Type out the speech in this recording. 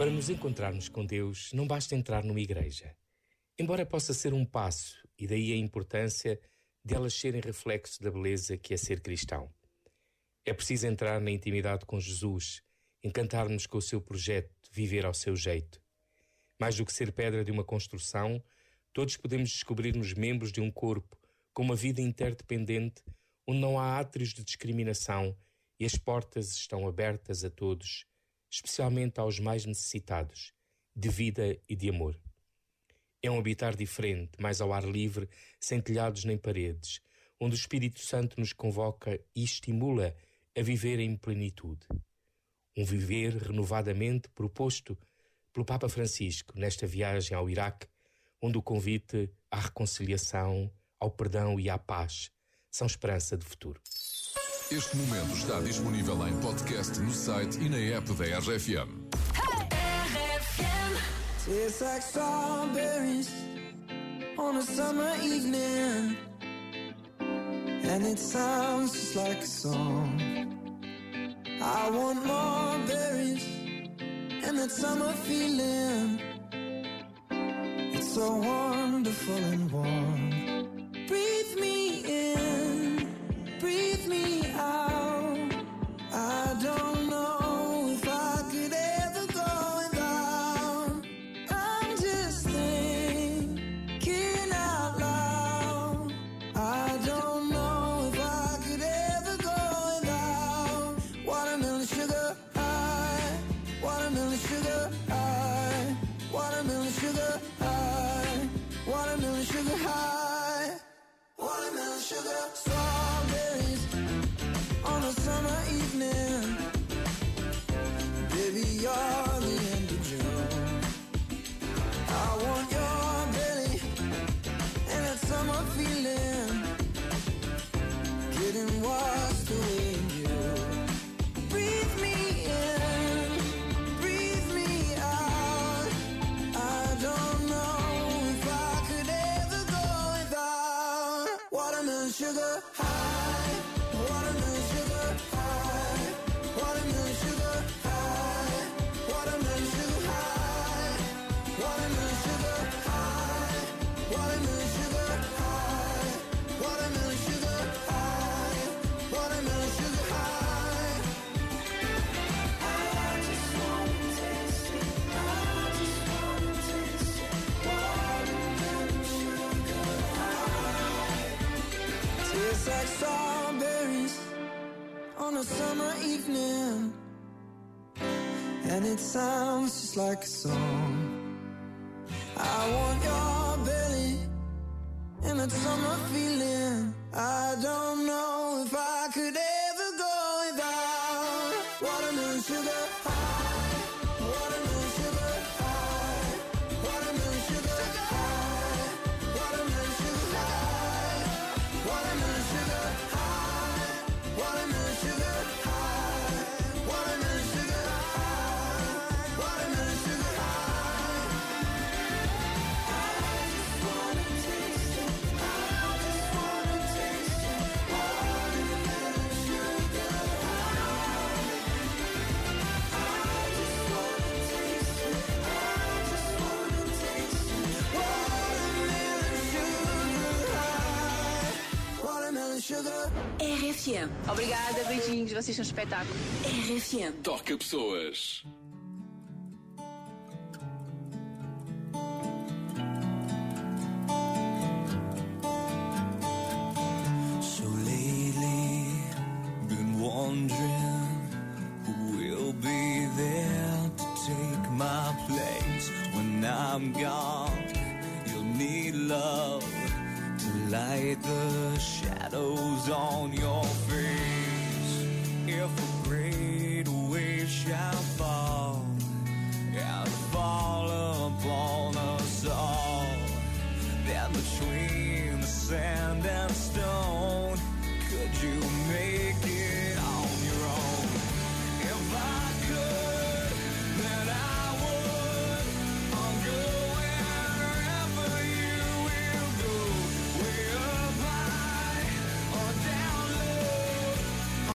Para nos encontrarmos com Deus, não basta entrar numa igreja. Embora possa ser um passo, e daí a importância de elas serem reflexo da beleza que é ser cristão. É preciso entrar na intimidade com Jesus, encantar-nos com o seu projeto, viver ao seu jeito. Mais do que ser pedra de uma construção, todos podemos descobrir-nos membros de um corpo com uma vida interdependente onde não há átrios de discriminação e as portas estão abertas a todos, especialmente aos mais necessitados, de vida e de amor. É um habitar diferente, mais ao ar livre, sem telhados nem paredes, onde o Espírito Santo nos convoca e estimula a viver em plenitude. Um viver renovadamente proposto pelo Papa Francisco nesta viagem ao Iraque, onde o convite à reconciliação, ao perdão e à paz são esperança de futuro. Este momento está disponível em podcast no site e na app da RFM. Tastes like strawberries on a summer evening, and it sounds just like a song. I want more berries and that summer feeling. It's so wonderful sugar strawberries on a summer evening. Sugar high, like strawberries on a summer evening, and it sounds just like a song. I want your belly and that summer feeling. I don't know if I could ever go without watermelon sugar high, watermelon RFM. Obrigada, beijinhos, vocês são um espetáculo. RFM. Toca pessoas. So lately, been wondering who will be there to take my place when I'm gone. hide the shadows on your face.